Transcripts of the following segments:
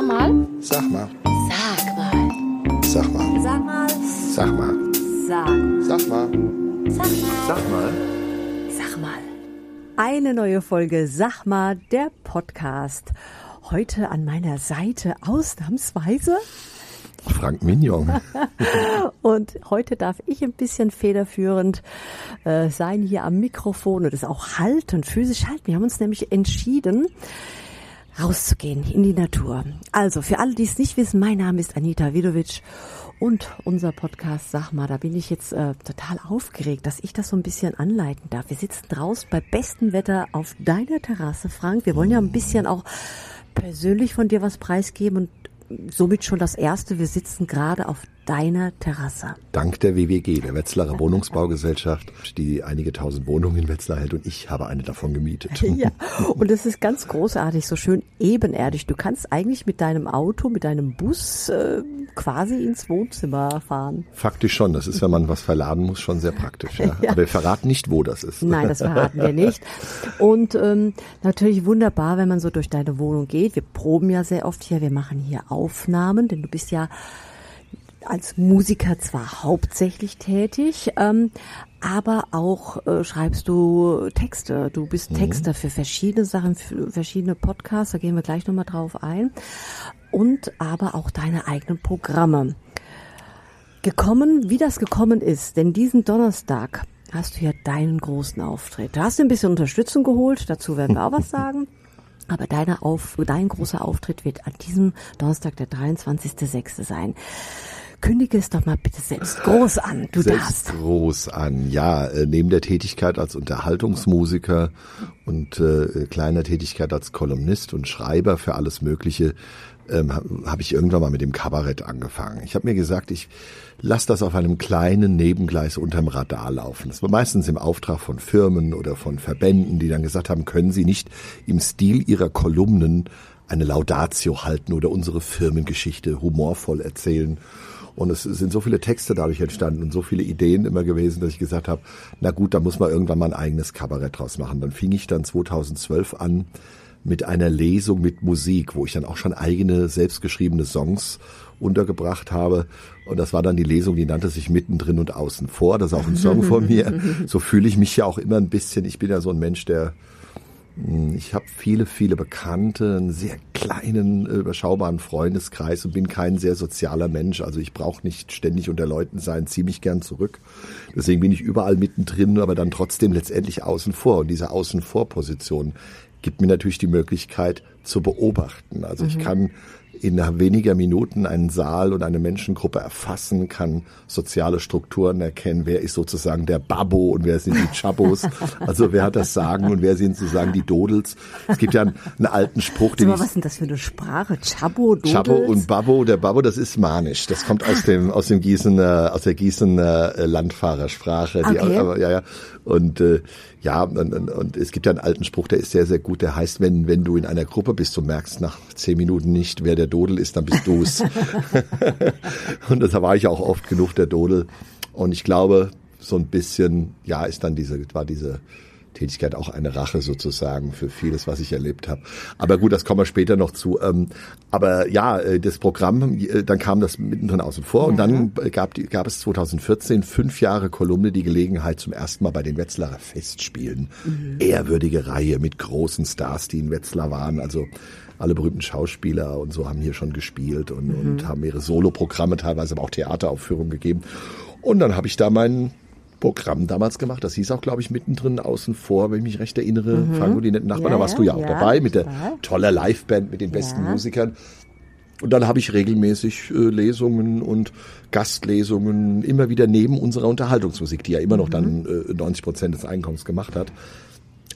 Sag mal. Sag mal. Sag mal. Sag mal. Sag mal. Sag mal. Sag. Mal. Sag mal. Sag mal. Sag mal. Eine neue Folge Sag mal, der Podcast. Heute an meiner Seite ausnahmsweise. Frank Mignon. Und heute darf ich ein bisschen federführend äh, sein hier am Mikrofon und es auch halten, physisch halten. Wir haben uns nämlich entschieden, rauszugehen in die Natur. Also für alle, die es nicht wissen, mein Name ist Anita Vidovic und unser Podcast, sag mal, da bin ich jetzt äh, total aufgeregt, dass ich das so ein bisschen anleiten darf. Wir sitzen draußen bei bestem Wetter auf deiner Terrasse, Frank. Wir wollen ja ein bisschen auch persönlich von dir was preisgeben und somit schon das erste. Wir sitzen gerade auf deiner Terrasse. Dank der WWG, der Wetzlarer Wohnungsbaugesellschaft, die einige tausend Wohnungen in Wetzlar hält und ich habe eine davon gemietet. Ja, und es ist ganz großartig, so schön ebenerdig. Du kannst eigentlich mit deinem Auto, mit deinem Bus äh, quasi ins Wohnzimmer fahren. Faktisch schon. Das ist, wenn man was verladen muss, schon sehr praktisch. Ja. Ja. Aber wir verraten nicht, wo das ist. Nein, das verraten wir nicht. Und ähm, natürlich wunderbar, wenn man so durch deine Wohnung geht. Wir proben ja sehr oft hier, wir machen hier Aufnahmen, denn du bist ja als Musiker zwar hauptsächlich tätig, ähm, aber auch äh, schreibst du Texte. Du bist Texter für verschiedene Sachen, für verschiedene Podcasts, da gehen wir gleich nochmal drauf ein. Und aber auch deine eigenen Programme. Gekommen, wie das gekommen ist, denn diesen Donnerstag hast du ja deinen großen Auftritt. Da hast du ein bisschen Unterstützung geholt, dazu werden wir auch was sagen. Aber deine Auf, dein großer Auftritt wird an diesem Donnerstag, der 23.06. sein. Kündige es doch mal bitte selbst groß an. Du Selbst darfst. groß an. Ja, äh, neben der Tätigkeit als Unterhaltungsmusiker und äh, kleiner Tätigkeit als Kolumnist und Schreiber für alles Mögliche ähm, habe hab ich irgendwann mal mit dem Kabarett angefangen. Ich habe mir gesagt, ich lasse das auf einem kleinen Nebengleis unterm Radar laufen. Das war meistens im Auftrag von Firmen oder von Verbänden, die dann gesagt haben, können Sie nicht im Stil Ihrer Kolumnen eine Laudatio halten oder unsere Firmengeschichte humorvoll erzählen. Und es sind so viele Texte dadurch entstanden und so viele Ideen immer gewesen, dass ich gesagt habe, na gut, da muss man irgendwann mal ein eigenes Kabarett draus machen. Dann fing ich dann 2012 an mit einer Lesung mit Musik, wo ich dann auch schon eigene selbstgeschriebene Songs untergebracht habe. Und das war dann die Lesung, die nannte sich Mittendrin und Außen vor. Das ist auch ein Song von mir. So fühle ich mich ja auch immer ein bisschen. Ich bin ja so ein Mensch, der ich habe viele, viele Bekannte, einen sehr kleinen, äh, überschaubaren Freundeskreis und bin kein sehr sozialer Mensch. Also ich brauche nicht ständig unter Leuten sein, ziehe mich gern zurück. Deswegen bin ich überall mittendrin, aber dann trotzdem letztendlich außen vor. Und diese Außen vor Position gibt mir natürlich die Möglichkeit zu beobachten. Also ich kann in weniger Minuten einen Saal und eine Menschengruppe erfassen, kann soziale Strukturen erkennen, wer ist sozusagen der Babbo und wer sind die Chabos, also wer hat das Sagen und wer sind sozusagen die Dodels. Es gibt ja einen, einen alten Spruch, den ich was ist denn das für eine Sprache? Chabo, Dodels? Chabo und Babbo, der Babbo, das ist Manisch. Das kommt aus dem aus dem Gießener aus der Gießener äh, Landfahrersprache. Die, Okay. aber, ja, ja. Und äh, ja, und, und, und es gibt ja einen alten Spruch, der ist sehr, sehr gut. Der heißt, wenn wenn du in einer Gruppe bist, du merkst nach zehn Minuten nicht, wer der Dodel ist, dann bist du's. und das war ich auch oft genug der Dodel. Und ich glaube, so ein bisschen, ja, ist dann diese war diese Tätigkeit auch eine Rache sozusagen für vieles, was ich erlebt habe. Aber gut, das kommen wir später noch zu. Ähm, Aber ja, äh, das Programm, äh, dann kam das mittendrin außen vor und dann gab, die- gab es 2014 fünf Jahre Kolumne die Gelegenheit zum ersten Mal bei den Wetzlarer Festspielen. Ehrwürdige Reihe mit großen Stars, die in Wetzlar waren. Also alle berühmten Schauspieler und so haben hier schon gespielt und, und haben ihre Soloprogramme, teilweise aber auch Theateraufführungen gegeben. Und dann habe ich da meinen Programm damals gemacht. Das hieß auch, glaube ich, mittendrin außen vor, wenn ich mich recht erinnere. Frank und die netten Nachbarn, Ja, da warst du ja auch ja, dabei mit der toller Liveband, mit den besten. Musikern. Und dann habe ich regelmäßig äh, Lesungen und Gastlesungen immer wieder neben unserer Unterhaltungsmusik, die ja immer noch Mhm. dann äh, 90 Prozent des Einkommens gemacht hat.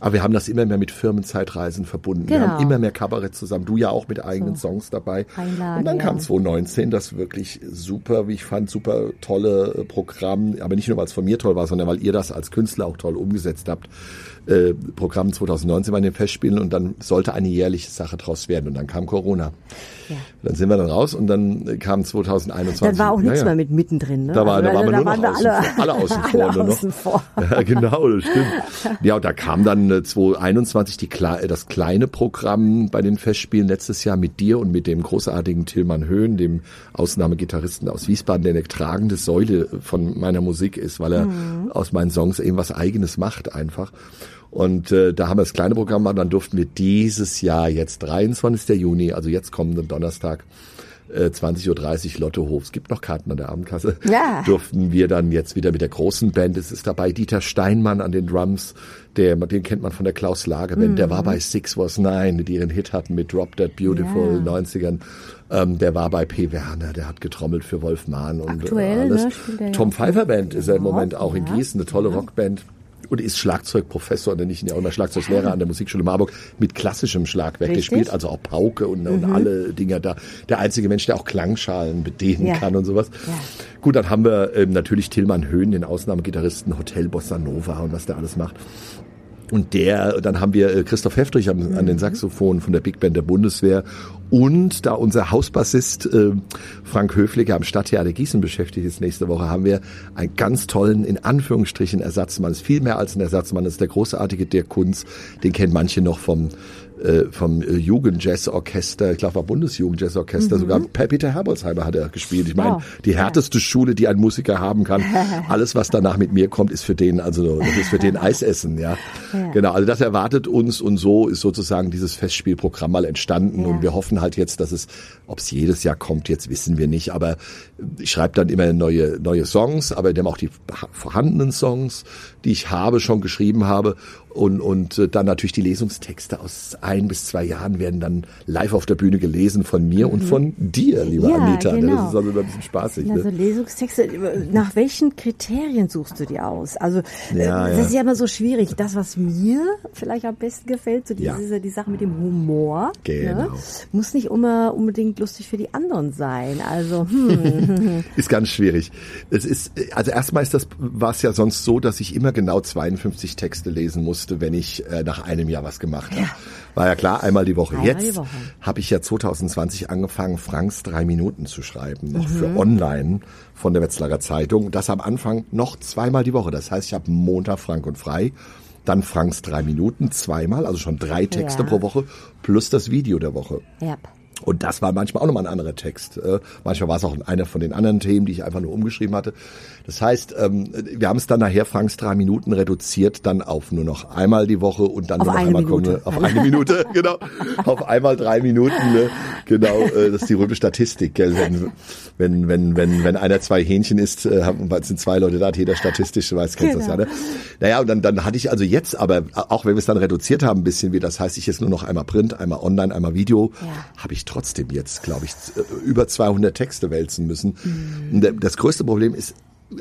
Aber wir haben das immer mehr mit Firmenzeitreisen verbunden. Wir Genau. haben immer mehr Kabarett zusammen. Du ja auch mit eigenen Songs dabei. Einlagen, und dann kam ja. 2019 das wirklich super, wie ich fand, super tolle äh, Programm. Aber nicht nur, weil es von mir toll war, sondern weil ihr das als Künstler auch toll umgesetzt habt. Äh, Programm 2019 bei den Festspielen und dann sollte eine jährliche Sache draus werden und dann kam Corona. Ja. Dann sind wir dann raus und dann kam 2021. Dann war auch nichts Naja. mehr mit mittendrin. Ne? Da, war, Also, da waren wir da nur waren noch wir außen alle, vor, alle außen vor. alle nur noch. außen vor. Ja, genau, das stimmt. Ja, und da kam dann äh, 2021 die, Kle- äh, das kleine Programm bei den Festspielen letztes Jahr mit dir und mit dem großartigen Tillmann Höhn, dem Ausnahmegitarristen aus Wiesbaden, der eine tragende Säule von meiner Musik ist, weil er Mhm. aus meinen Songs eben was Eigenes macht einfach. Und äh, da haben wir das kleine Programm gemacht, dann durften wir dieses Jahr jetzt 23. Juni, also jetzt kommenden Donnerstag, äh, 20.30 Uhr Lottohof. Es gibt noch Karten an der Abendkasse. Ja. Durften wir dann jetzt wieder mit der großen Band. Es ist dabei Dieter Steinmann an den Drums. Der, den kennt man von der Klaus Lager Band. Der war bei Six Was Nine, die ihren Hit hatten mit Drop That Beautiful Ja. 90ern. Ähm, der war bei P. Werner, der hat getrommelt für Wolf Mahn und Aktuell, äh, alles. ne, Tom. Pfeiffer Band ist er im Moment auch in Gießen, eine tolle Rockband. Und ist Schlagzeugprofessor, denn ich auch immer Schlagzeuglehrer an der Musikschule Marburg mit klassischem Schlagwerk. Der Richtig. spielt also auch Pauke und, und alle Dinger da. Der einzige Mensch, der auch Klangschalen bedienen Ja. kann und sowas. Ja. Gut, dann haben wir ähm, natürlich Tillmann Höhn, den Ausnahmegitarristen Hotel Bossa Nova und was der alles macht. Und der, dann haben wir äh, Christoph Heftrich an, an den Saxophon von der Big Band der Bundeswehr. Und da unser Hausbassist äh, Frank Höfliger am Stadttheater Gießen beschäftigt ist nächste Woche, haben wir einen ganz tollen, in Anführungsstrichen, Ersatzmann. Ist viel mehr als ein Ersatzmann, ist der großartige Dirk Kunz, den kennen manche noch vom äh, vom äh, Jugendjazzorchester, ich glaube war Bundesjugendjazzorchester, sogar bei Peter Herbolzheimer hat er gespielt. Ich meine, Wow. die härteste Schule, die ein Musiker haben kann. Alles, was danach mit mir kommt, ist für den, also das ist für den Eisessen, ja. Ja. Genau, also das erwartet uns und so ist sozusagen dieses Festspielprogramm mal entstanden Ja. und wir hoffen halt jetzt, dass es, ob es jedes Jahr kommt, jetzt wissen wir nicht, aber ich schreibe dann immer neue, neue Songs, aber dann auch die vorhandenen Songs, die ich habe, schon geschrieben habe und, und äh, dann natürlich die Lesungstexte aus ein bis zwei Jahren werden dann live auf der Bühne gelesen von mir und von dir, liebe Mhm. Ja, Anita. ne? genau. Das ist also immer ein bisschen spaßig. Also Ne? Lesungstexte, nach welchen Kriterien suchst du die aus? Also Ja, äh, ja. das ist ja immer so schwierig. Das, was mir vielleicht am besten gefällt, so Ja. diese die Sache mit dem Humor, Genau. ne, muss nicht immer unbedingt lustig für die anderen sein. Also hm, Ist ganz schwierig. Es ist, also erstmal ist das, war es ja sonst so, dass ich immer genau 52 Texte lesen musste, wenn ich äh, nach einem Jahr was gemacht habe. War ja klar, einmal die Woche. Einmal Jetzt habe ich ja 2020 angefangen, Franks drei Minuten zu schreiben, noch Mhm. für online von der Wetzlarer Zeitung. Das am Anfang noch zweimal die Woche. Das heißt, ich habe Montag Frank und frei. Dann Franks drei Minuten zweimal, also schon drei Texte Ja. pro Woche, plus das Video der Woche. ja. Und das war manchmal auch nochmal ein anderer Text. Äh, Manchmal war es auch einer von den anderen Themen, die ich einfach nur umgeschrieben hatte. Das heißt, ähm, wir haben es dann nachher Franks drei Minuten reduziert, dann auf nur noch einmal die Woche und dann Auf nur noch einmal Minute. auf eine Minute, genau. Auf einmal drei Minuten, ne? genau. Äh, das ist die römische Statistik, gell? Wenn, wenn, wenn, wenn, wenn einer zwei Hähnchen isst, äh, sind zwei Leute da, hat jeder statistisch, du weißt, kennst das ja, Genau. ne? Naja, und dann, dann hatte ich also jetzt, aber auch wenn wir es dann reduziert haben ein bisschen, wie das heißt, ich jetzt nur noch einmal Print, einmal online, einmal Video, Ja. habe ich trotzdem jetzt, glaube ich, z- über 200 Texte wälzen müssen. Mhm. Das größte Problem ist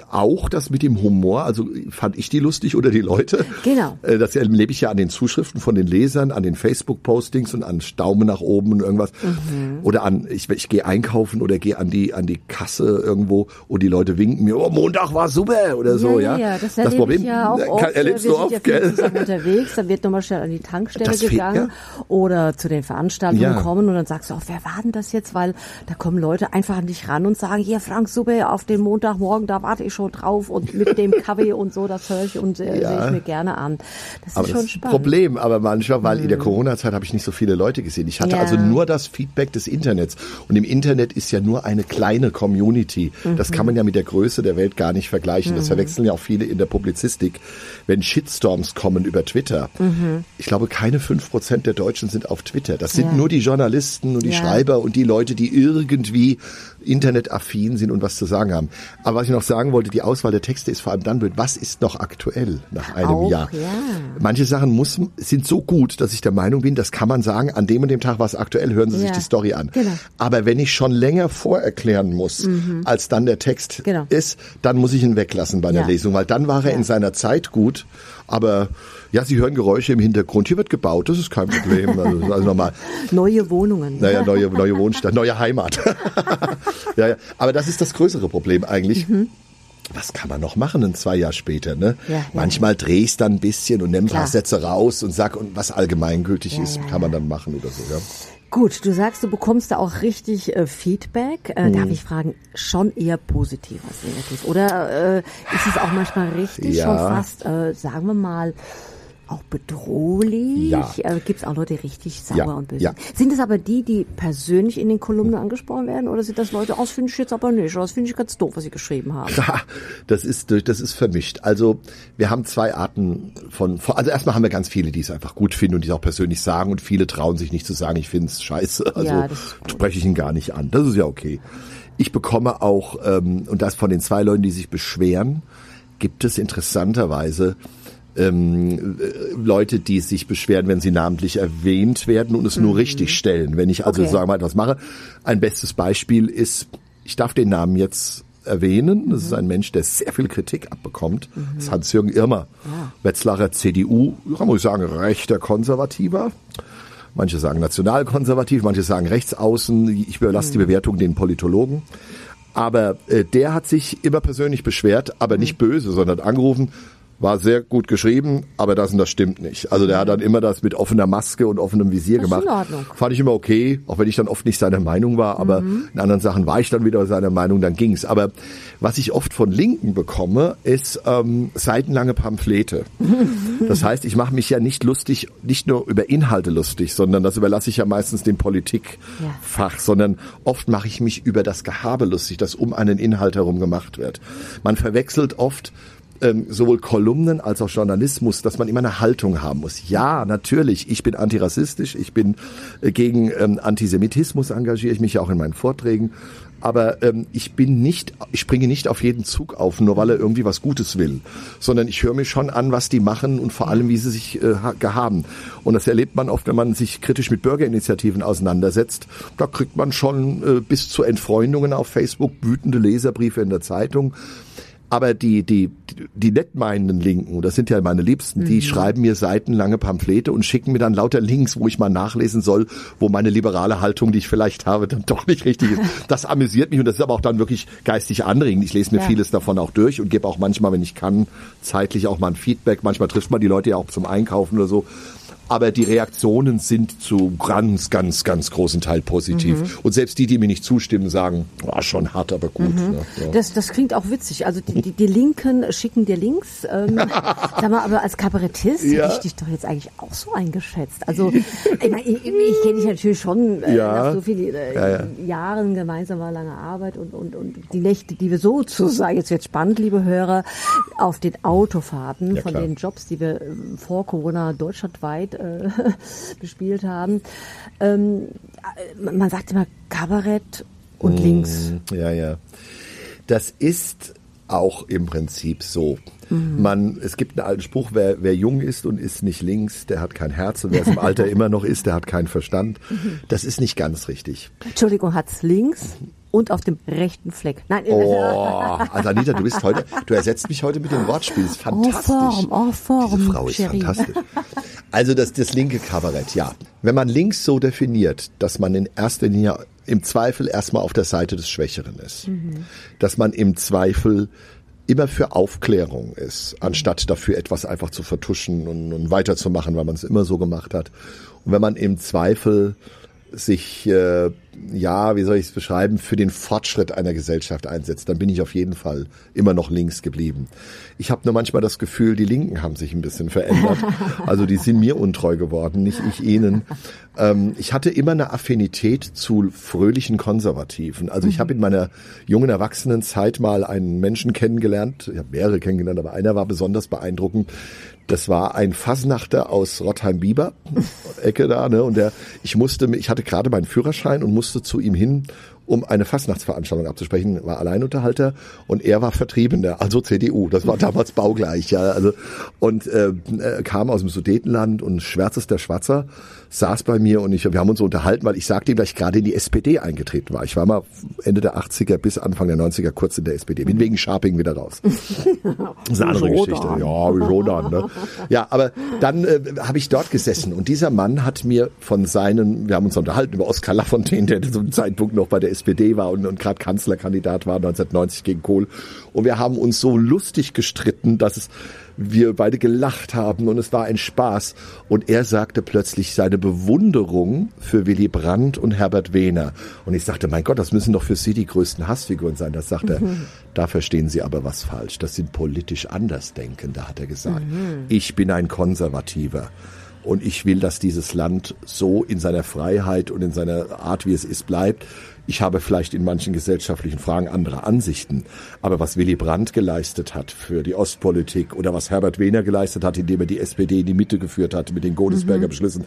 auch das mit dem Humor, also fand ich die lustig oder die Leute? Genau. Äh, Das erlebe ich ja an den Zuschriften von den Lesern, an den Facebook-Postings und an Daumen nach oben und irgendwas. Mhm. Oder an, ich, ich gehe einkaufen oder gehe an die, an die Kasse irgendwo und die Leute winken mir, oh, Montag war super oder so, ja. ja, das erlebe ich ja auch äh, oft. kann- erlebst du oft, ja gell? unterwegs, dann wird nochmal schnell an die Tankstelle Das fehlt, gegangen oder zu den Veranstaltungen Ja. kommen und dann sagst du, oh, wer war denn das jetzt? Weil da kommen Leute einfach an dich ran und sagen, hier Frank, super, auf den Montagmorgen, da warte ich schon drauf und mit dem Kaffee und so, das höre ich und äh, Ja. sehe ich mir gerne an. Das ist Aber schon das ist spannend. Mhm. Problem, aber manchmal, weil in der Corona-Zeit habe ich nicht so viele Leute gesehen. Ich hatte Ja. also nur das Feedback des Internets. Und im Internet ist ja nur eine kleine Community. Das Mhm. kann man ja mit der Größe der Welt gar nicht vergleichen. Das verwechseln ja auch viele in der Publizistik. Wenn Shitstorms kommen über Twitter, Mhm. ich glaube, keine fünf Prozent der Deutschen sind auf Twitter. Das sind Ja. nur die Journalisten und die Ja. Schreiber und die Leute, die irgendwie internetaffin sind und was zu sagen haben. Aber was ich noch sagen wollte, die Auswahl der Texte ist vor allem dann blöd. Was ist noch aktuell nach einem Auch, Jahr? ja. Manche Sachen muss, sind so gut, dass ich der Meinung bin, das kann man sagen, an dem und dem Tag war es aktuell, hören Sie sich Ja, die Story an. genau. Aber wenn ich schon länger vorerklären muss, als dann der Text Mhm. Genau. ist, dann muss ich ihn weglassen bei der Ja. Lesung, weil dann war er in seiner Zeit gut. Aber ja, Sie hören Geräusche im Hintergrund. Hier wird gebaut, das ist kein Problem. Also, also nochmal, Neue Wohnungen. naja, neue, neue Wohnstadt, neue Heimat. ja, ja. Aber das ist das größere Problem eigentlich. Mhm. was kann man noch machen, ein zwei Jahre später, ne? Ja, ja, Manchmal dreh ich's dann ein bisschen und nehme ein paar. Sätze raus und sag, und was allgemeingültig Ja, ist, ja, kann man dann machen oder so, ja. Gut, du sagst, du bekommst da auch richtig äh, Feedback. Äh, Mhm. Darf ich fragen, schon eher positiv als negativ? Oder äh, ist es auch manchmal richtig, Ja. schon fast, äh, sagen wir mal, auch bedrohlich? Ja. Äh, Gibt es auch Leute, die richtig sauer Ja, und böse ja. sind? Es aber die, die persönlich in den Kolumnen angesprochen werden? Oder sind das Leute, oh, das finde ich jetzt aber nicht, oder das finde ich ganz doof, was sie geschrieben haben? Das ist, durch- das ist vermischt. Also wir haben zwei Arten von, also erstmal haben wir ganz viele, die es einfach gut finden und die es auch persönlich sagen und viele trauen sich nicht zu sagen, ich finde es scheiße. Also Ja, das spreche ich ihn gar nicht an. Das ist ja okay. Ich bekomme auch, ähm, und das von den zwei Leuten, die sich beschweren, gibt es interessanterweise ähm, äh, Leute, die sich beschweren, wenn sie namentlich erwähnt werden und es nur richtig stellen. Wenn ich also Mhm. Okay. sagen wir mal etwas mache. Ein bestes Beispiel ist, ich darf den Namen jetzt erwähnen. Das Mhm. ist ein Mensch, der sehr viel Kritik abbekommt. Das ist Hans-Jürgen Irmer. Wetzlarer CDU, ja, muss ich sagen, rechter Konservativer. Manche sagen nationalkonservativ, manche sagen rechtsaußen. Ich überlasse die Bewertung den Politologen. Aber äh, der hat sich immer persönlich beschwert, aber nicht böse, sondern angerufen. War sehr gut geschrieben, aber das und das stimmt nicht. Also der hat dann immer das mit offener Maske und offenem Visier Das ist in gemacht. Ordnung. Fand ich immer okay, auch wenn ich dann oft nicht seiner Meinung war, aber in anderen Sachen war ich dann wieder seiner Meinung, dann ging's. Aber was ich oft von Linken bekomme, ist ähm, seitenlange Pamphlete. Das heißt, ich mache mich ja nicht lustig, nicht nur über Inhalte lustig, sondern das überlasse ich ja meistens dem Politikfach, sondern oft mache ich mich über das Gehabe lustig, das um einen Inhalt herum gemacht wird. Man verwechselt oft ähm, sowohl Kolumnen als auch Journalismus, dass man immer eine Haltung haben muss. Ja, natürlich, ich bin antirassistisch, ich bin äh, gegen ähm, Antisemitismus, engagiere ich mich ja auch in meinen Vorträgen. Aber ähm, ich bin nicht, ich springe nicht auf jeden Zug auf, nur weil er irgendwie was Gutes will, sondern ich höre mir schon an, was die machen und vor allem, wie sie sich äh, ha- gehaben. Und das erlebt man oft, wenn man sich kritisch mit Bürgerinitiativen auseinandersetzt. Da kriegt man schon äh, bis zu Entfreundungen auf Facebook, wütende Leserbriefe in der Zeitung. Aber die, die, die nett meinenden Linken, das sind ja meine Liebsten, die schreiben mir seitenlange Pamphlete und schicken mir dann lauter Links, wo ich mal nachlesen soll, wo meine liberale Haltung, die ich vielleicht habe, dann doch nicht richtig ist. Das amüsiert mich und das ist aber auch dann wirklich geistig anregend. Ich lese mir Ja. vieles davon auch durch und gebe auch manchmal, wenn ich kann, zeitlich auch mal ein Feedback. Manchmal trifft man die Leute ja auch zum Einkaufen oder so. Aber die Reaktionen sind zu ganz, ganz, ganz großen Teil positiv. Und selbst die, die mir nicht zustimmen, sagen, oh, schon hart, aber gut. Ne? Ja. Das, das klingt auch witzig. Also die, die, die Linken schicken dir Links. Ähm, sag mal, aber als Kabarettist Ja. hätte ich dich doch jetzt eigentlich auch so eingeschätzt. Also ich, mein, ich, ich kenne dich natürlich schon äh, Ja. nach so vielen äh, Ja, ja. Jahren gemeinsamer langer Arbeit und, und, und die Nächte, die wir sozusagen, jetzt wird spannend, liebe Hörer, auf den Autofahrten von den Jobs, die wir äh, vor Corona deutschlandweit äh, bespielt haben. Ähm, äh, man sagt immer Kabarett und links. Ja, ja. Das ist auch im Prinzip so. Mhm. Man, es gibt einen alten Spruch, wer, wer jung ist und ist nicht links, der hat kein Herz und wer es im Alter immer noch ist, der hat keinen Verstand. Mhm. Das ist nicht ganz richtig. Entschuldigung, hat's links und auf dem rechten Fleck. Nein, Oh, also Anita, du bist heute, du ersetzt mich heute mit dem Wortspiel. Das ist fantastisch. Form, oh, Form, Diese Frau ist Cherie. fantastisch. Also das, das linke Kabarett, ja. Wenn man links so definiert, dass man in erster Linie im Zweifel erstmal auf der Seite des Schwächeren ist, dass man im Zweifel immer für Aufklärung ist, anstatt dafür etwas einfach zu vertuschen und, und weiterzumachen, weil man es immer so gemacht hat. Und wenn man im Zweifel sich, äh, ja, wie soll ich es beschreiben, für den Fortschritt einer Gesellschaft einsetzt, dann bin ich auf jeden Fall immer noch links geblieben. Ich habe nur manchmal das Gefühl, die Linken haben sich ein bisschen verändert. Also die sind mir untreu geworden, nicht ich ihnen. Ähm, ich hatte immer eine Affinität zu fröhlichen Konservativen. Also ich habe in meiner jungen Erwachsenenzeit mal einen Menschen kennengelernt, ich habe mehrere kennengelernt, aber einer war besonders beeindruckend. Das war ein Fasnachter aus Rottheim-Bieber, Ecke da, ne? Und der, ich musste, ich hatte gerade meinen Führerschein und musste zu ihm hin, um eine Fastnachtsveranstaltung abzusprechen, war Alleinunterhalter und er war Vertriebener, also CDU. Das war damals baugleich, ja. Also und äh, äh, kam aus dem Sudetenland und schwärzester Schwarzer saß bei mir und ich, wir haben uns so unterhalten, weil ich sagte ihm, dass ich gerade in die SPD eingetreten war. Ich war mal Ende der 80er bis Anfang der 90er kurz in der SPD. Bin wegen Sharping wieder raus. Das ist eine andere Geschichte. Ja, Rodan, ne? Ja, aber dann äh, habe ich dort gesessen und dieser Mann hat mir von seinen, wir haben uns unterhalten über Oskar Lafontaine, der zu dem Zeitpunkt noch bei der SPD war und, und gerade Kanzlerkandidat war 1990 gegen Kohl. Und wir haben uns so lustig gestritten, dass es wir beide gelacht haben und es war ein Spaß. Und er sagte plötzlich seine Bewunderung für Willy Brandt und Herbert Wehner. Und ich sagte, mein Gott, das müssen doch für Sie die größten Hassfiguren sein. Das sagt er, da verstehen Sie aber was falsch. Das sind politisch Andersdenkende, hat er gesagt. Ich bin ein Konservativer. Und ich will, dass dieses Land so in seiner Freiheit und in seiner Art, wie es ist, bleibt. Ich habe vielleicht in manchen gesellschaftlichen Fragen andere Ansichten. Aber was Willy Brandt geleistet hat für die Ostpolitik oder was Herbert Wehner geleistet hat, indem er die SPD in die Mitte geführt hat mit den Godesberger Beschlüssen,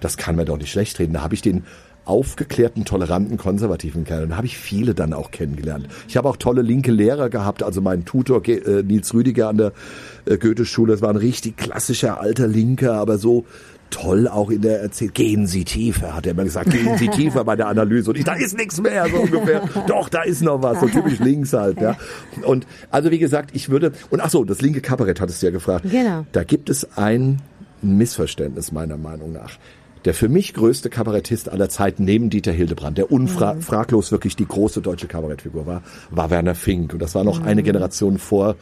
das kann man doch nicht schlecht reden. Da habe ich den aufgeklärten, toleranten, konservativen Kerl. Da habe ich viele dann auch kennengelernt. Ich habe auch tolle linke Lehrer gehabt. Also mein Tutor äh, Nils Rüdiger an der äh, Goethe-Schule, das war ein richtig klassischer alter Linker, aber so toll auch in der Erzählung. Gehen Sie tiefer, hat er immer gesagt. Gehen Sie tiefer bei der Analyse. Und ich, da ist nichts mehr, so ungefähr. Doch, da ist noch was. So typisch links halt, ja. Und also wie gesagt, ich würde, und ach so, das linke Kabarett hattest du ja gefragt. Genau. Da gibt es ein Missverständnis meiner Meinung nach. Der für mich größte Kabarettist aller Zeiten neben Dieter Hildebrand, der unfraglos wirklich die große deutsche Kabarettfigur war, war Werner Fink. Und das war noch eine Generation vor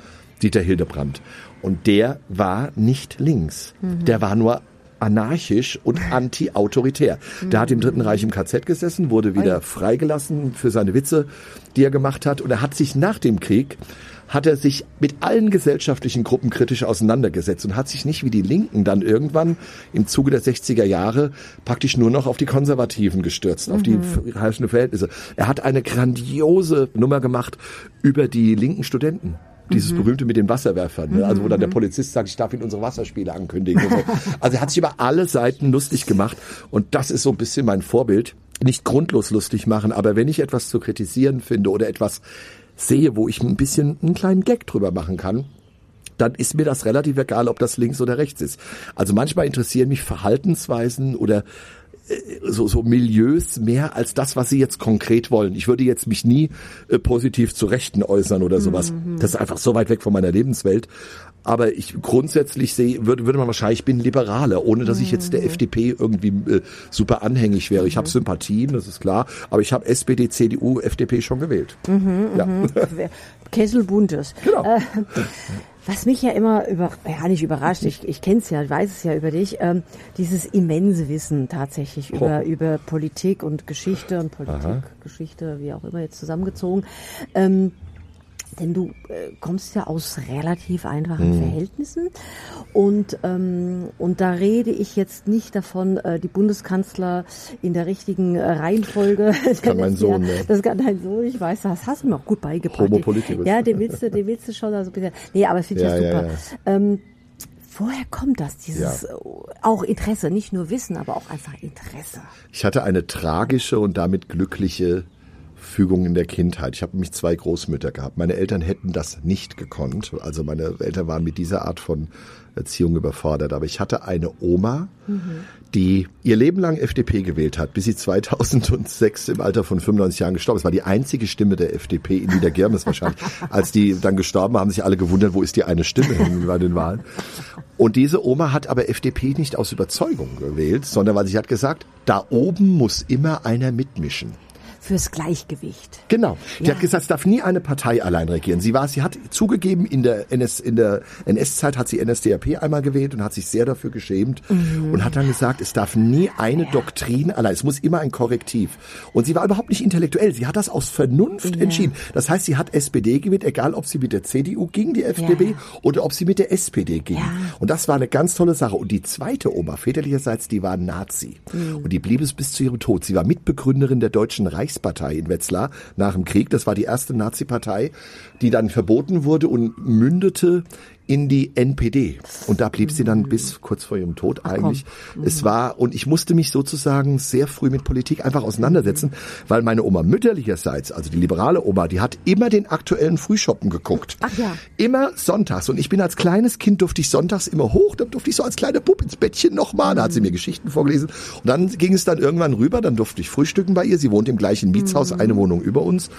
Dieter Hildebrand. Und der war nicht links. Der war nur anarchisch und anti-autoritär. Der hat im Dritten Reich im KZ gesessen, wurde wieder freigelassen für seine Witze, die er gemacht hat. Und er hat sich nach dem Krieg hat er sich mit allen gesellschaftlichen Gruppen kritisch auseinandergesetzt und hat sich nicht wie die Linken dann irgendwann im Zuge der 60er Jahre praktisch nur noch auf die Konservativen gestürzt, auf die herrschenden Verhältnisse. Er hat eine grandiose Nummer gemacht über die linken Studenten. Dieses berühmte mit den Wasserwerfern, ne? also wo dann der Polizist sagt, ich darf Ihnen unsere Wasserspiele ankündigen. So. Also er hat sich über alle Seiten lustig gemacht und das ist so ein bisschen mein Vorbild. Nicht grundlos lustig machen, aber wenn ich etwas zu kritisieren finde oder etwas sehe, wo ich ein bisschen einen kleinen Gag drüber machen kann, dann ist mir das relativ egal, ob das links oder rechts ist. Also manchmal interessieren mich Verhaltensweisen oder so, so Milieus mehr als das, was sie jetzt konkret wollen. Ich würde jetzt mich nie äh, positiv zu Rechten äußern oder sowas. Das ist einfach so weit weg von meiner Lebenswelt. Aber ich grundsätzlich sehe, würde, würde man wahrscheinlich, ich bin Liberaler, ohne dass ich jetzt der FDP irgendwie äh, super anhängig wäre. Ich habe Sympathien, das ist klar, aber ich habe SPD, CDU, FDP schon gewählt. ja. Kesselbuntes. Genau. Äh, was mich ja immer über, ja nicht überrascht, ich, ich kenne es ja, weiß es ja über dich, ähm, dieses immense Wissen tatsächlich über, über Politik und Geschichte und Politik, Geschichte, wie auch immer jetzt zusammengezogen. Ähm, denn du äh, kommst ja aus relativ einfachen Verhältnissen und ähm, und da rede ich jetzt nicht davon, äh, die Bundeskanzler in der richtigen äh, Reihenfolge. Das kann mein Sohn, ne? Das kann dein Sohn, ich weiß, das hast du mir auch gut beigebracht. Homo politicus. Ja, den willst du, den willst du schon also ein bisschen. Nee, aber das finde ich ja, Ja, ja, super. Ähm, woher kommt das, dieses Ja. äh, auch Interesse, nicht nur Wissen, aber auch einfach Interesse? Ich hatte eine tragische und damit glückliche Fügung in der Kindheit. Ich habe nämlich zwei Großmütter gehabt. Meine Eltern hätten das nicht gekonnt. Also meine Eltern waren mit dieser Art von Erziehung überfordert. Aber ich hatte eine Oma, die ihr Leben lang FDP gewählt hat, bis sie 2006 im Alter von 95 Jahren gestorben ist. War die einzige Stimme der FDP in Niedergirmes wahrscheinlich. Als die dann gestorben haben, sich alle gewundert, wo ist die eine Stimme hin bei den Wahlen. Und diese Oma hat aber FDP nicht aus Überzeugung gewählt, sondern weil sie hat gesagt, da oben muss immer einer mitmischen. Fürs Gleichgewicht. Genau. Die Ja. hat gesagt, es darf nie eine Partei allein regieren. Sie war, sie hat zugegeben, in der NS, in der NS-Zeit hat sie NSDAP einmal gewählt und hat sich sehr dafür geschämt und hat dann gesagt, es darf nie eine Doktrin allein, es muss immer ein Korrektiv. Und sie war überhaupt nicht intellektuell. Sie hat das aus Vernunft Ja. entschieden. Das heißt, sie hat SPD gewählt, egal ob sie mit der CDU ging, die FDP, Ja. oder ob sie mit der SPD ging. Ja. Und das war eine ganz tolle Sache. Und die zweite Oma, väterlicherseits, die war Nazi. Und die blieb es bis zu ihrem Tod. Sie war Mitbegründerin der Deutschen Reichspartei in Wetzlar nach dem Krieg. Das war die erste Nazi-Partei, die dann verboten wurde und mündete in die NPD. Und da blieb sie dann bis kurz vor ihrem Tod eigentlich. Es war, und ich musste mich sozusagen sehr früh mit Politik einfach auseinandersetzen, weil meine Oma mütterlicherseits, also die liberale Oma, die hat immer den aktuellen Frühschoppen geguckt. Ach ja. Immer sonntags. Und ich bin als kleines Kind durfte ich sonntags immer hoch, dann durfte ich so als kleiner Bub ins Bettchen nochmal. Da hat sie mir Geschichten vorgelesen. Und dann ging es dann irgendwann rüber, dann durfte ich frühstücken bei ihr. Sie wohnt im gleichen Mietshaus, eine Wohnung über uns.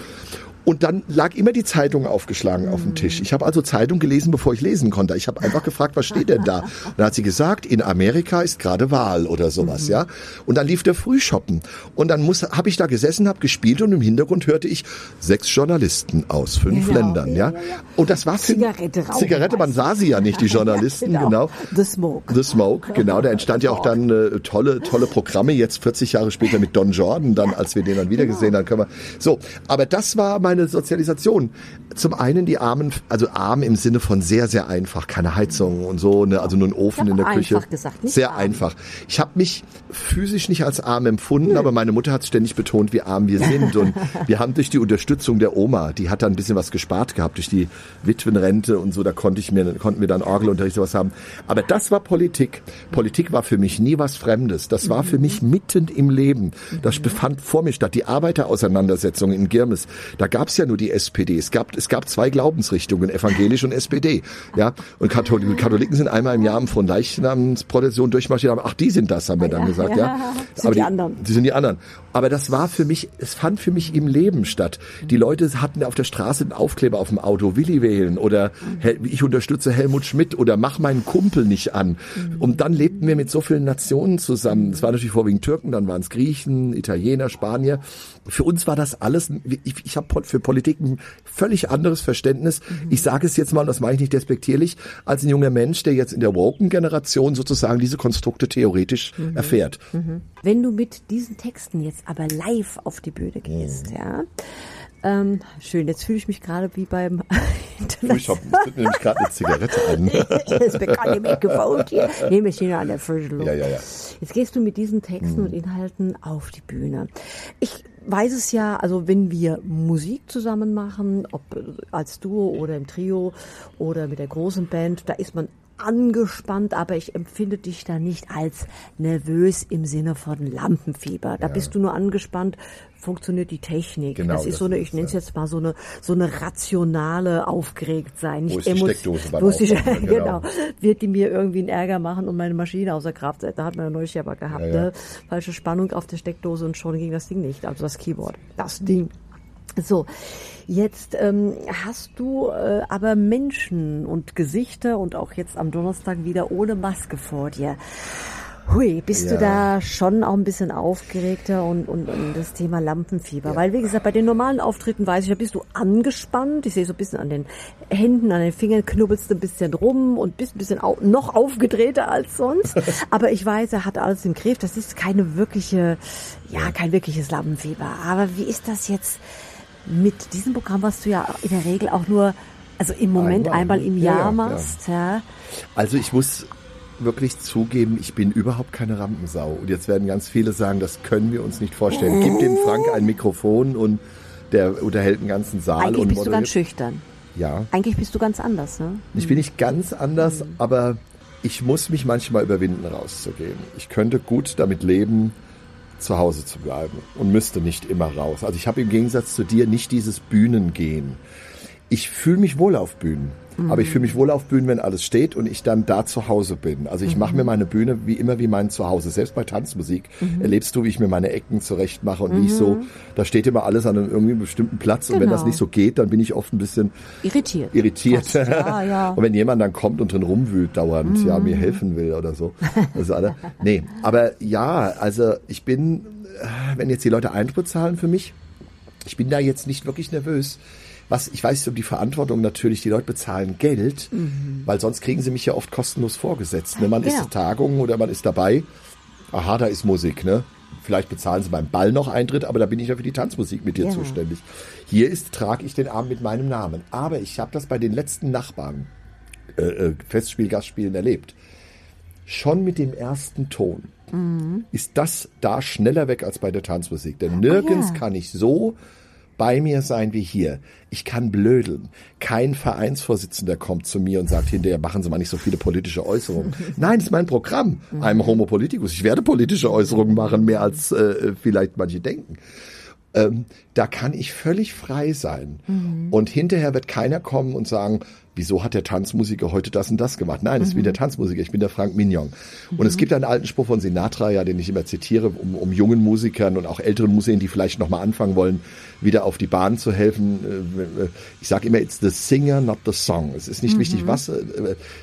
Und dann lag immer die Zeitung aufgeschlagen auf dem Tisch. Ich habe also Zeitung gelesen, bevor ich lesen konnte. Ich habe einfach gefragt, was steht denn da? Dann hat sie gesagt, in Amerika ist gerade Wahl oder sowas, ja. Und dann lief der Frühshoppen. Und dann muss, habe ich da gesessen, habe gespielt und im Hintergrund hörte ich sechs Journalisten aus fünf Genau. Ländern, ja. Und das war Zigarette rauchen Zigarette, man sah sie ja nicht, die Journalisten, Ja, genau. The Smoke. The Smoke, genau. Da entstand ja auch dann äh, tolle, tolle Programme, jetzt 40 Jahre später mit Don Jordan, dann, als wir den dann wieder gesehen haben, können wir. So, aber das war meine Sozialisation. Zum einen die Armen, also arm im Sinne von sehr, sehr einfach, keine Heizung und so, ne, also nur ein Ofen in der aber Küche. einfach gesagt, nicht sehr arm. einfach. Ich habe mich physisch nicht als arm empfunden, aber meine Mutter hat ständig betont, wie arm wir sind. Und wir haben durch die Unterstützung der Oma, die hat dann ein bisschen was gespart gehabt, durch die Witwenrente und so, da konnte ich mir, konnten wir dann Orgelunterricht sowas haben. Aber das war Politik. Politik war für mich nie was Fremdes. Das war für mich mitten im Leben. Das befand vor mir statt. Die Arbeiterauseinandersetzung in Girmes, da gab es ja nur die SPD. Es gab, es gab zwei Glaubensrichtungen, evangelisch und SPD. Ja, und Katholiken, Katholiken sind einmal im Jahr von Leichnamsprozession durchmarschiert. haben. Ach, die sind das, haben wir dann gesagt. Ja, Sind die anderen. die sind die anderen. Aber das war für mich, es fand für mich im Leben statt. Die Leute hatten auf der Straße einen Aufkleber auf dem Auto, Willi wählen oder ich unterstütze Helmut Schmidt oder mach meinen Kumpel nicht an. Und dann lebten wir mit so vielen Nationen zusammen. Es waren natürlich vorwiegend Türken, dann waren es Griechen, Italiener, Spanier. Für uns war das alles, ich, ich habe für Politik ein völlig anderes Verständnis. Ich sage es jetzt mal, und das meine ich nicht despektierlich, als ein junger Mensch, der jetzt in der Woken-Generation sozusagen diese Konstrukte theoretisch erfährt. Wenn du mit diesen Texten jetzt aber live auf die Bühne gehst, ja. Ähm, schön, jetzt fühle ich mich gerade wie beim Ich habe nämlich gerade eine Zigarette an. Das bekannt im Mikrofon hier. Nehme ich hier an der frischen Luft. Ja, ja, ja. Jetzt gehst du mit diesen Texten und Inhalten auf die Bühne. Ich weiß es ja, also wenn wir Musik zusammen machen, ob als Duo oder im Trio oder mit der großen Band, da ist man angespannt, aber ich empfinde dich da nicht als nervös im Sinne von Lampenfieber. Da bist du nur angespannt, funktioniert die Technik. Genau, das ist das so eine, ich nenne es ja. jetzt mal so eine, so eine rationale Aufgeregtsein. Nicht ist die emo- Steckdose beim wo ist die, Aufmachen, genau. genau. Wird die mir irgendwie einen Ärger machen und meine Maschine außer Kraft setzt. Da hat man ja neulich aber gehabt, Ja, ja. ne? Falsche Spannung auf der Steckdose und schon ging das Ding nicht. Also das Keyboard. Das Ding. So, jetzt ähm, hast du äh, aber Menschen und Gesichter und auch jetzt am Donnerstag wieder ohne Maske vor dir. Hui, bist du Ja. da schon auch ein bisschen aufgeregter und, und, und das Thema Lampenfieber? Weil, wie gesagt, bei den normalen Auftritten weiß ich, da bist du angespannt. Ich sehe so ein bisschen an den Händen, an den Fingern knubbelst du ein bisschen rum und bist ein bisschen au noch aufgedrehter als sonst. Aber ich weiß, er hat alles im Griff. Das ist keine wirkliche, ja, kein wirkliches Lampenfieber. Aber wie ist das jetzt mit diesem Programm, was du ja in der Regel auch nur, also im Moment Einmal. einmal im Ja, Jahr ja, machst, ja? Also ich muss wirklich zugeben, ich bin überhaupt keine Rampensau. Und jetzt werden ganz viele sagen, das können wir uns nicht vorstellen. Gib dem Frank ein Mikrofon und der unterhält einen ganzen Saal Eigentlich bist du ganz schüchtern. Ja, Eigentlich bist du ganz anders, ne? ich bin nicht ganz anders, aber ich muss mich manchmal überwinden, rauszugehen. Ich könnte gut damit leben, zu Hause zu bleiben und müsste nicht immer raus. Also ich habe im Gegensatz zu dir nicht dieses Bühnengehen. Ich fühle mich wohl auf Bühnen. Aber ich fühle mich wohl auf Bühnen, wenn alles steht und ich dann da zu Hause bin. Also ich mache mir meine Bühne wie immer wie mein Zuhause. Selbst bei Tanzmusik erlebst du, wie ich mir meine Ecken zurecht mache und wie ich so, da steht immer alles an einem irgendwie bestimmten Platz und wenn Genau. das nicht so geht, dann bin ich oft ein bisschen Irritiert. irritiert. Ja, ja. Und wenn jemand dann kommt und drin rumwühlt dauernd, ja, mir helfen will oder so. Also alle, nee, aber ja, also ich bin, äh, wenn jetzt die Leute Eintritt zahlen für mich, ich bin da jetzt nicht wirklich nervös. Was, ich weiß um die Verantwortung natürlich, die Leute bezahlen Geld, weil sonst kriegen sie mich ja oft kostenlos vorgesetzt. Ne? Man ist Genau. zur Tagung oder man ist dabei. Aha, da ist Musik, ne? Vielleicht bezahlen sie beim Ball noch Eintritt, aber da bin ich ja für die Tanzmusik mit dir Ja. zuständig. Hier ist, trage ich den Arm mit meinem Namen. Aber ich habe das bei den letzten Nachbarn, äh, äh, Festspiel, Gastspielen erlebt. Schon mit dem ersten Ton ist das da schneller weg als bei der Tanzmusik. Denn nirgends Ah, ja. kann ich so bei mir sein wie hier. Ich kann blödeln. Kein Vereinsvorsitzender kommt zu mir und sagt hinterher, machen Sie mal nicht so viele politische Äußerungen. Nein, das ist mein Programm. I'm Homo Politicus. Ich werde politische Äußerungen machen, mehr als äh, vielleicht manche denken. Ähm, da kann ich völlig frei sein. Und hinterher wird keiner kommen und sagen, wieso hat der Tanzmusiker heute das und das gemacht? Nein, ich bin der Tanzmusiker, ich bin der Frank Mignon. Und es gibt einen alten Spruch von Sinatra, ja, den ich immer zitiere, um, um jungen Musikern und auch älteren Musikern, die vielleicht nochmal anfangen wollen, wieder auf die Bahn zu helfen. Äh, Ich sage immer, it's the singer, not the song. Es ist nicht wichtig, was äh,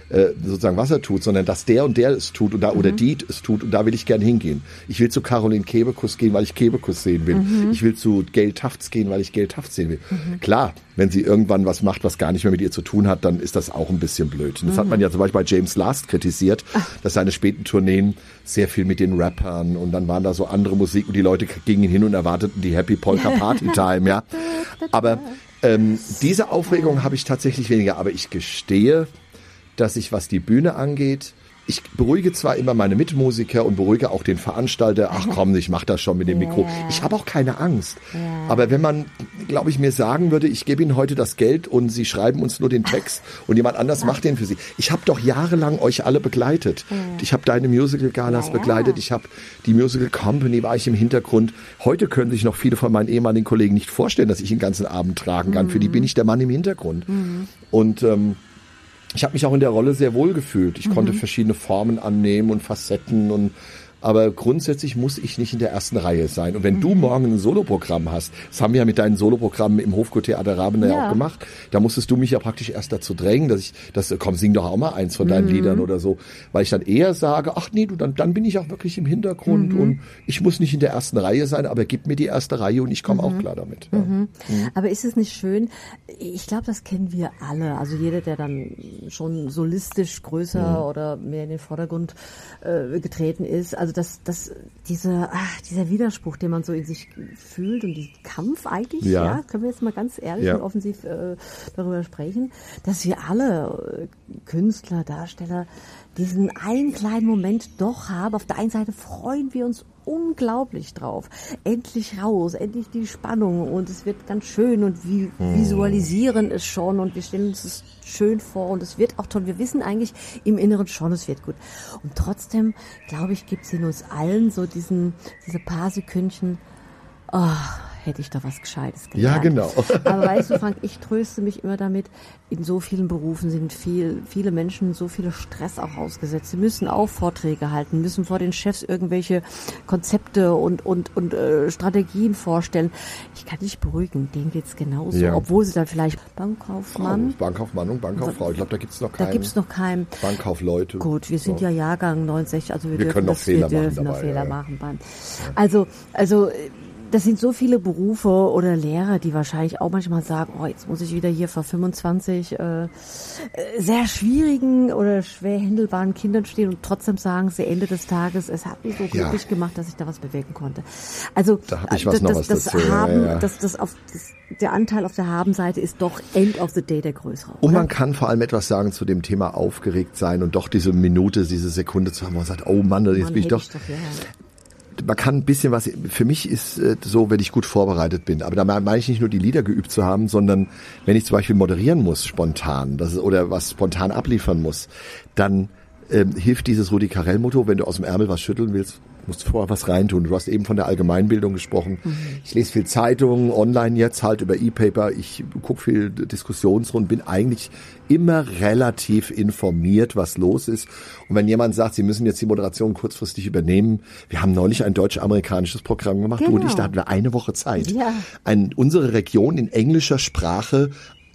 äh, sozusagen was er tut, sondern dass der und der es tut und da oder die es tut und da will ich gern hingehen. Ich will zu Caroline Kebekus gehen, weil ich Kebekus sehen will. Ich will zu Gail Tafts gehen, weil ich Gail Tafts sehen will. Klar, wenn sie irgendwann was macht, was gar nicht mehr mit ihr zu tun hat, dann ist das auch ein bisschen blöd. Und das hat man ja zum Beispiel bei James Last kritisiert, dass seine späten Tourneen sehr viel mit den Rappern und dann waren da so andere Musik und die Leute gingen hin und erwarteten die Happy Polka Party Time, ja. Aber ähm, diese Aufregung habe ich tatsächlich weniger, aber ich gestehe, dass ich, was die Bühne angeht, ich beruhige zwar immer meine Mitmusiker und beruhige auch den Veranstalter, ach komm, ich mach das schon mit dem Mikro. Ich habe auch keine Angst. Aber wenn man, glaube ich, mir sagen würde, ich gebe Ihnen heute das Geld und Sie schreiben uns nur den Text und jemand anders macht den für Sie. Ich habe doch jahrelang euch alle begleitet. Ich habe deine Musical Galas Ja, ja. begleitet, ich habe die Musical Company war ich im Hintergrund. Heute können sich noch viele von meinen ehemaligen Kollegen nicht vorstellen, dass ich den ganzen Abend tragen kann. Für die bin ich der Mann im Hintergrund. Und ähm, ich habe mich auch in der Rolle sehr wohl gefühlt. Ich konnte verschiedene Formen annehmen und Facetten und aber grundsätzlich muss ich nicht in der ersten Reihe sein. Und wenn du morgen ein Soloprogramm hast, das haben wir ja mit deinen Soloprogrammen im Hofgut-Theater Rabener ja. Ja. auch gemacht, da musstest du mich ja praktisch erst dazu drängen, dass ich, dass, komm, sing doch auch mal eins von deinen Liedern oder so, weil ich dann eher sage, ach nee, du, dann, dann bin ich auch wirklich im Hintergrund und ich muss nicht in der ersten Reihe sein, aber gib mir die erste Reihe und ich komme auch klar damit. Ja. Aber ist es nicht schön? Ich glaube, das kennen wir alle. Also jeder, der dann schon solistisch größer oder mehr in den Vordergrund äh, getreten ist. Also das, das, diese, ach, dieser Widerspruch, den man so in sich fühlt und diesen Kampf eigentlich, Ja. ja, können wir jetzt mal ganz ehrlich Ja. und offensiv äh, darüber sprechen, dass wir alle äh, Künstler, Darsteller diesen einen kleinen Moment doch haben. Auf der einen Seite freuen wir uns unglaublich drauf. Endlich raus, endlich die Spannung und es wird ganz schön und wir visualisieren es schon und wir stellen uns es schön vor und es wird auch toll. Wir wissen eigentlich im Inneren schon, es wird gut. Und trotzdem, glaube ich, gibt es in uns allen so diesen, diese paar Sekündchen, oh, hätte ich doch was Gescheites Ja, gelernt. genau. Aber weißt du, Frank, ich tröste mich immer damit, in so vielen Berufen sind viel, viele Menschen so viel Stress auch ausgesetzt. Sie müssen auch Vorträge halten, müssen vor den Chefs irgendwelche Konzepte und, und, und äh, Strategien vorstellen. Ich kann dich beruhigen, denen geht's genauso. Ja. Obwohl sie dann vielleicht Bankkaufmann, Bankkaufmann und Bankkauffrau. Ich glaube, da gibt's noch da keinen. gibt's noch keinen. Bankkaufleute. Gut, wir sind So. ja Jahrgang 69, also wir, Wir dürfen können noch das, Fehler wir machen dürfen noch dabei, Fehler ja, ja. machen. Also, also das sind so viele Berufe oder Lehrer, die wahrscheinlich auch manchmal sagen, oh, jetzt muss ich wieder hier vor 25 äh, sehr schwierigen oder schwer händelbaren Kindern stehen und trotzdem sagen sie Ende des Tages, es hat mich so Ja. glücklich gemacht, dass ich da was bewegen konnte. Also Da hab ich äh, noch das, was das dazu, ja, Haben, ja. Das, das auf das, der Anteil auf der Habenseite ist doch End of the Day der größere. Und oder? man kann vor allem etwas sagen zu dem Thema aufgeregt sein und doch diese Minute, diese Sekunde zu haben, wo man sagt, oh Mann, jetzt Mann, bin ich hätte doch. Man kann ein bisschen was, für mich ist äh, so, wenn ich gut vorbereitet bin. Aber da meine ich nicht nur die Lieder geübt zu haben, sondern wenn ich zum Beispiel moderieren muss, spontan, das oder was spontan abliefern muss, dann ähm, hilft dieses Rudi Carell-Motto, wenn du aus dem Ärmel was schütteln willst, musst vorher was reintun. Du hast eben von der Allgemeinbildung gesprochen. Ich lese viel Zeitungen, online jetzt halt über E-Paper. Ich gucke viel Diskussionsrunden, bin eigentlich immer relativ informiert, was los ist. Und wenn jemand sagt, sie müssen jetzt die Moderation kurzfristig übernehmen, wir haben neulich ein deutsch-amerikanisches Programm gemacht, du und ich, Genau. da hatten wir eine Woche Zeit. Ja. Ein, unsere Region in englischer Sprache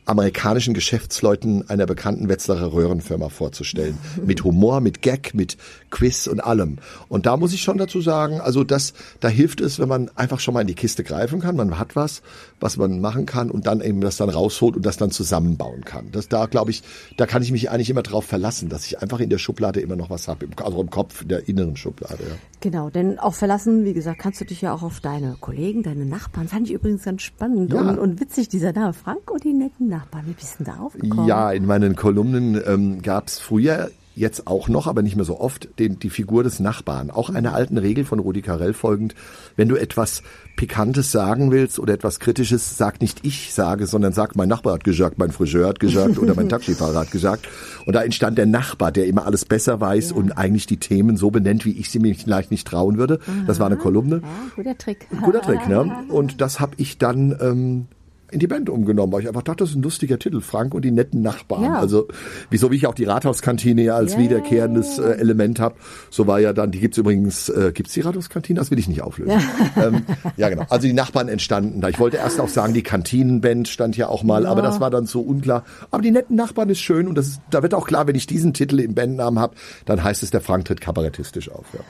amerikanischen Geschäftsleuten einer bekannten Wetzlarer Röhrenfirma vorzustellen. Mit Humor, mit Gag, mit Quiz und allem. Und da muss ich schon dazu sagen, also das, da hilft es, wenn man einfach schon mal in die Kiste greifen kann. Man hat was, was man machen kann und dann eben das dann rausholt und das dann zusammenbauen kann. Das da, glaube ich, da kann ich mich eigentlich immer darauf verlassen, dass ich einfach in der Schublade immer noch was habe, also im Kopf, in der inneren Schublade. Ja. Genau, denn auch verlassen, wie gesagt, kannst du dich ja auch auf deine Kollegen, deine Nachbarn. Fand ich übrigens ganz spannend Ja. und, und witzig, dieser Name. Frank und die netten Nachbarn. Wie bist du denn da aufgekommen? Ja, in meinen Kolumnen ähm, gab es früher, jetzt auch noch, aber nicht mehr so oft, den, die Figur des Nachbarn. Auch einer alten Regel von Rudi Carell folgend, wenn du etwas Pikantes sagen willst oder etwas Kritisches, sag nicht ich sage, sondern sag, mein Nachbar hat gesagt, mein Friseur hat gesagt oder mein Taxifahrer hat gesagt. Und da entstand der Nachbar, der immer alles besser weiß und eigentlich die Themen so benennt, wie ich sie mir vielleicht nicht trauen würde. Das war eine Kolumne. Ja, guter Trick. Guter Trick, ne? Und das habe ich dann ähm, in die Band umgenommen, weil ich einfach dachte, das ist ein lustiger Titel, Frank und die netten Nachbarn. Ja. Also wieso wie ich auch die Rathauskantine ja als Ja. wiederkehrendes äh, Element habe, so war ja dann, die gibt's übrigens, äh, gibt's die Rathauskantine? Das will ich nicht auflösen. ähm, ja genau, also die Nachbarn entstanden da. Ich wollte erst auch sagen, die Kantinenband stand ja auch mal, aber das war dann so unklar. Aber die netten Nachbarn ist schön und das ist, da wird auch klar, wenn ich diesen Titel im Bandnamen habe, dann heißt es, der Frank tritt kabarettistisch auf. Ja.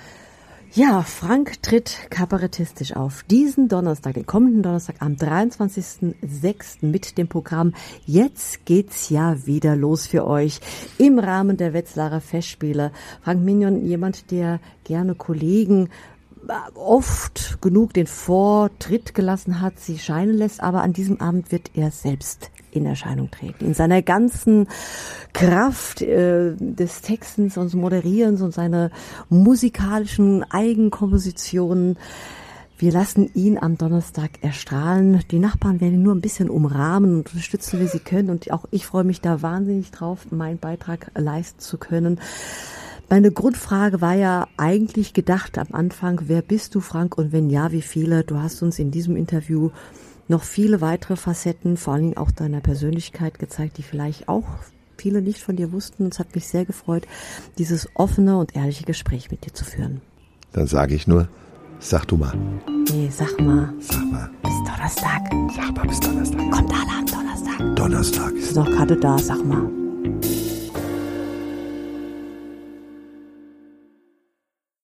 Ja, Frank tritt kabarettistisch auf. Diesen Donnerstag, den kommenden Donnerstag am 23.06. mit dem Programm Jetzt geht's ja wieder los für euch im Rahmen der Wetzlarer Festspiele. Frank Mignon, jemand, der gerne Kollegen äh, oft genug den Vortritt gelassen hat, sie scheinen lässt, aber an diesem Abend wird er selbst in Erscheinung treten. In seiner ganzen Kraft äh, des Textens und Moderierens und seiner musikalischen Eigenkompositionen. Wir lassen ihn am Donnerstag erstrahlen. Die Nachbarn werden ihn nur ein bisschen umrahmen und unterstützen, wie sie können. Und auch ich freue mich da wahnsinnig drauf, meinen Beitrag leisten zu können. Meine Grundfrage war ja eigentlich gedacht am Anfang, wer bist du, Frank, und wenn ja, wie viele? Du hast uns in diesem Interview noch viele weitere Facetten, vor allen Dingen auch deiner Persönlichkeit gezeigt, die vielleicht auch viele nicht von dir wussten. Es hat mich sehr gefreut, dieses offene und ehrliche Gespräch mit dir zu führen. Dann sage ich nur, sag du mal. Nee, sag mal, Sag mal. bis Donnerstag. Sag mal bis Donnerstag. Kommt alle am Donnerstag. Donnerstag Ist noch gerade da, sag mal.